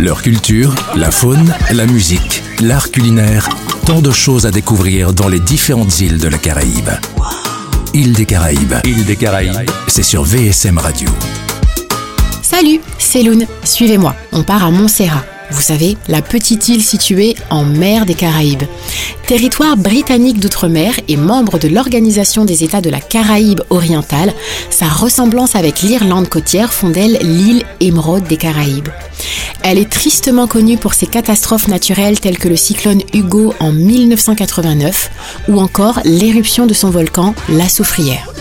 Leur culture, la faune, la musique, l'art culinaire, tant de choses à découvrir dans les différentes îles de la Caraïbe. Île des Caraïbes. Île des Caraïbes. C'est sur VSM Radio. Salut, c'est Loun. Suivez-moi, on part à Montserrat. Vous savez, la petite île située en mer des Caraïbes. Territoire britannique d'outre-mer et membre de l'Organisation des États de la Caraïbe orientale, sa ressemblance avec l'Irlande côtière font d'elle l'île émeraude des Caraïbes. Elle est tristement connue pour ses catastrophes naturelles telles que le cyclone Hugo en 1989 ou encore l'éruption de son volcan, la Soufrière.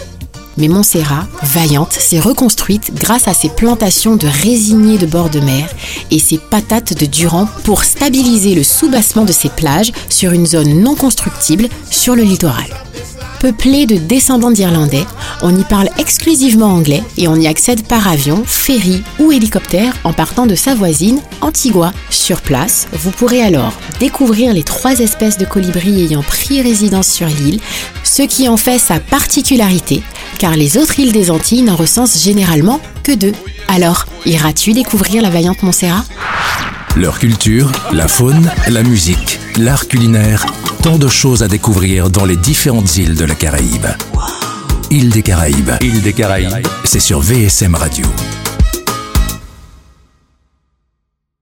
Mais Montserrat, vaillante, s'est reconstruite grâce à ses plantations de résiniers de bord de mer et ses patates de Durand pour stabiliser le soubassement de ses plages sur une zone non constructible sur le littoral. Peuplée de descendants d'Irlandais, on y parle exclusivement anglais et on y accède par avion, ferry ou hélicoptère en partant de sa voisine, Antigua. Sur place, vous pourrez alors découvrir les trois espèces de colibris ayant pris résidence sur l'île, ce qui en fait sa particularité, car les autres îles des Antilles n'en recensent généralement que deux. Alors, iras-tu découvrir la vaillante Montserrat? Leur culture, la faune, la musique, l'art culinaire, tant de choses à découvrir dans les différentes îles de la Caraïbe. Île des Caraïbes. Île des Caraïbes. C'est sur VSM Radio.